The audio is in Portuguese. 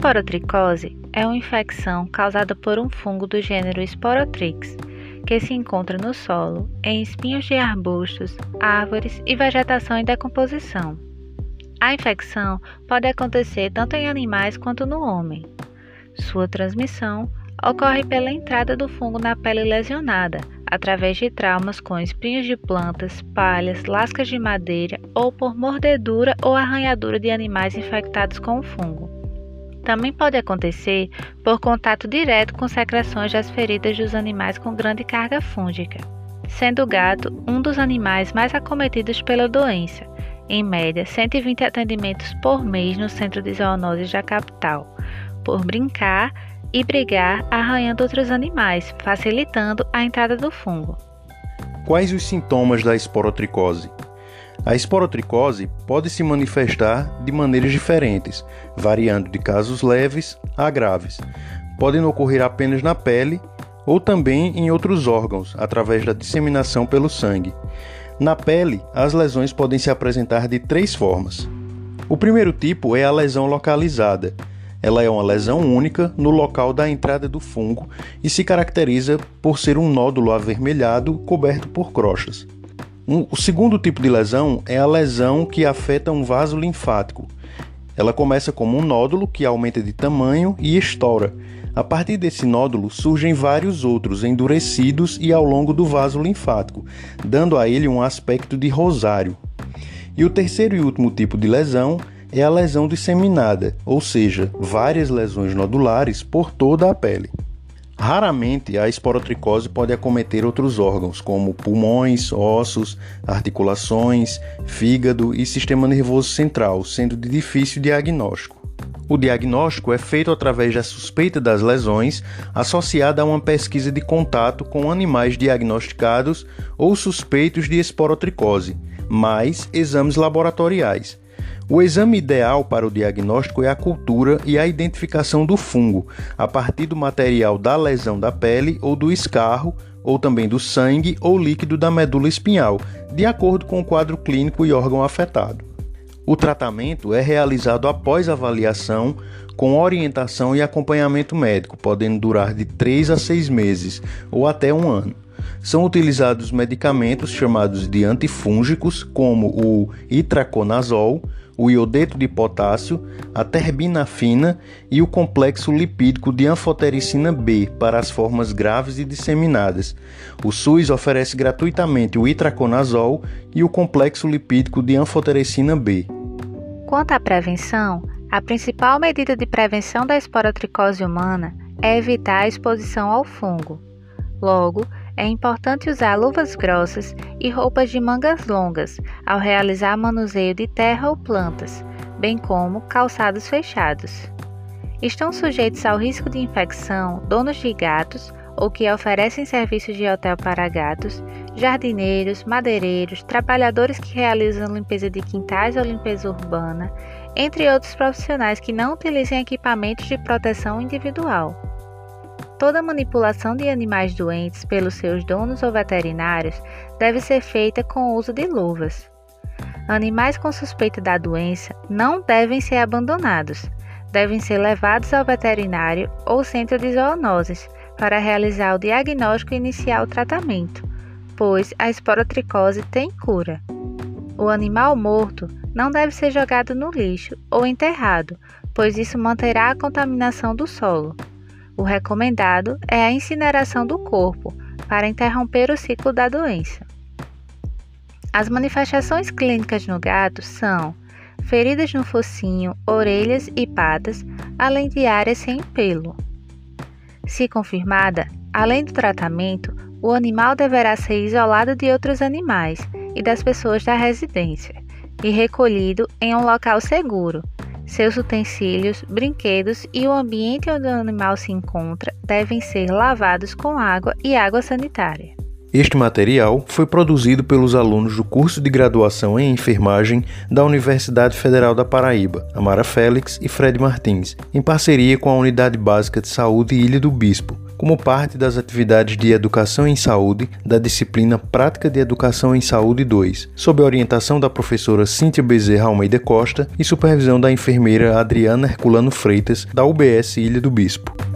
esporotricose é uma infecção causada por um fungo do gênero Sporotrix, que se encontra no solo, em espinhos de arbustos, árvores e vegetação em decomposição. A infecção pode acontecer tanto em animais quanto no homem. Sua transmissão ocorre pela entrada do fungo na pele lesionada, através de traumas com espinhos de plantas, palhas, lascas de madeira ou por mordedura ou arranhadura de animais infectados com o fungo. Também pode acontecer por contato direto com secreções das feridas dos animais com grande carga fúngica, sendo o gato um dos animais mais acometidos pela doença. Em média, 120 atendimentos por mês no centro de zoonoses da capital, por brincar e brigar arranhando outros animais, facilitando a entrada do fungo. Quais os sintomas da esporotricose? A esporotricose pode se manifestar de maneiras diferentes, variando de casos leves a graves. Podem ocorrer apenas na pele ou também em outros órgãos, através da disseminação pelo sangue. Na pele, as lesões podem se apresentar de três formas. O primeiro tipo é a lesão localizada. Ela é uma lesão única no local da entrada do fungo e se caracteriza por ser um nódulo avermelhado coberto por crostas. Um, o segundo tipo de lesão é a lesão que afeta um vaso linfático. Ela começa como um nódulo que aumenta de tamanho e estoura. A partir desse nódulo surgem vários outros endurecidos e ao longo do vaso linfático, dando a ele um aspecto de rosário. E o terceiro e último tipo de lesão é a lesão disseminada, ou seja, várias lesões nodulares por toda a pele. Raramente a esporotricose pode acometer outros órgãos, como pulmões, ossos, articulações, fígado e sistema nervoso central, sendo de difícil diagnóstico. O diagnóstico é feito através da suspeita das lesões associada a uma pesquisa de contato com animais diagnosticados ou suspeitos de esporotricose, mais exames laboratoriais, o exame ideal para o diagnóstico é a cultura e a identificação do fungo, a partir do material da lesão da pele ou do escarro, ou também do sangue ou líquido da medula espinhal, de acordo com o quadro clínico e órgão afetado. O tratamento é realizado após avaliação, com orientação e acompanhamento médico, podendo durar de 3 a 6 meses ou até um ano. São utilizados medicamentos chamados de antifúngicos, como o itraconazol, o iodeto de potássio, a terbinafina e o complexo lipídico de anfotericina B para as formas graves e disseminadas. O SUS oferece gratuitamente o itraconazol e o complexo lipídico de anfotericina B. Quanto à prevenção, a principal medida de prevenção da esporotricose humana é evitar a exposição ao fungo. Logo, é importante usar luvas grossas e roupas de mangas longas ao realizar manuseio de terra ou plantas, bem como calçados fechados. Estão sujeitos ao risco de infecção donos de gatos ou que oferecem serviços de hotel para gatos, jardineiros, madeireiros, trabalhadores que realizam limpeza de quintais ou limpeza urbana, entre outros profissionais que não utilizem equipamentos de proteção individual. Toda manipulação de animais doentes pelos seus donos ou veterinários deve ser feita com o uso de luvas. Animais com suspeita da doença não devem ser abandonados, devem ser levados ao veterinário ou centro de zoonoses para realizar o diagnóstico e iniciar o tratamento, pois a esporotricose tem cura. O animal morto não deve ser jogado no lixo ou enterrado, pois isso manterá a contaminação do solo. O recomendado é a incineração do corpo para interromper o ciclo da doença. As manifestações clínicas no gato são feridas no focinho, orelhas e patas, além de áreas sem pelo. Se confirmada, além do tratamento, o animal deverá ser isolado de outros animais e das pessoas da residência e recolhido em um local seguro, seus utensílios, brinquedos e o ambiente onde o animal se encontra devem ser lavados com água e água sanitária. Este material foi produzido pelos alunos do curso de graduação em enfermagem da Universidade Federal da Paraíba, Amara Félix e Fred Martins, em parceria com a Unidade Básica de Saúde Ilha do Bispo, como parte das atividades de educação em saúde da disciplina Prática de Educação em Saúde 2, sob a orientação da professora Cíntia Bezerra Almeida Costa e supervisão da enfermeira Adriana Herculano Freitas, da UBS Ilha do Bispo.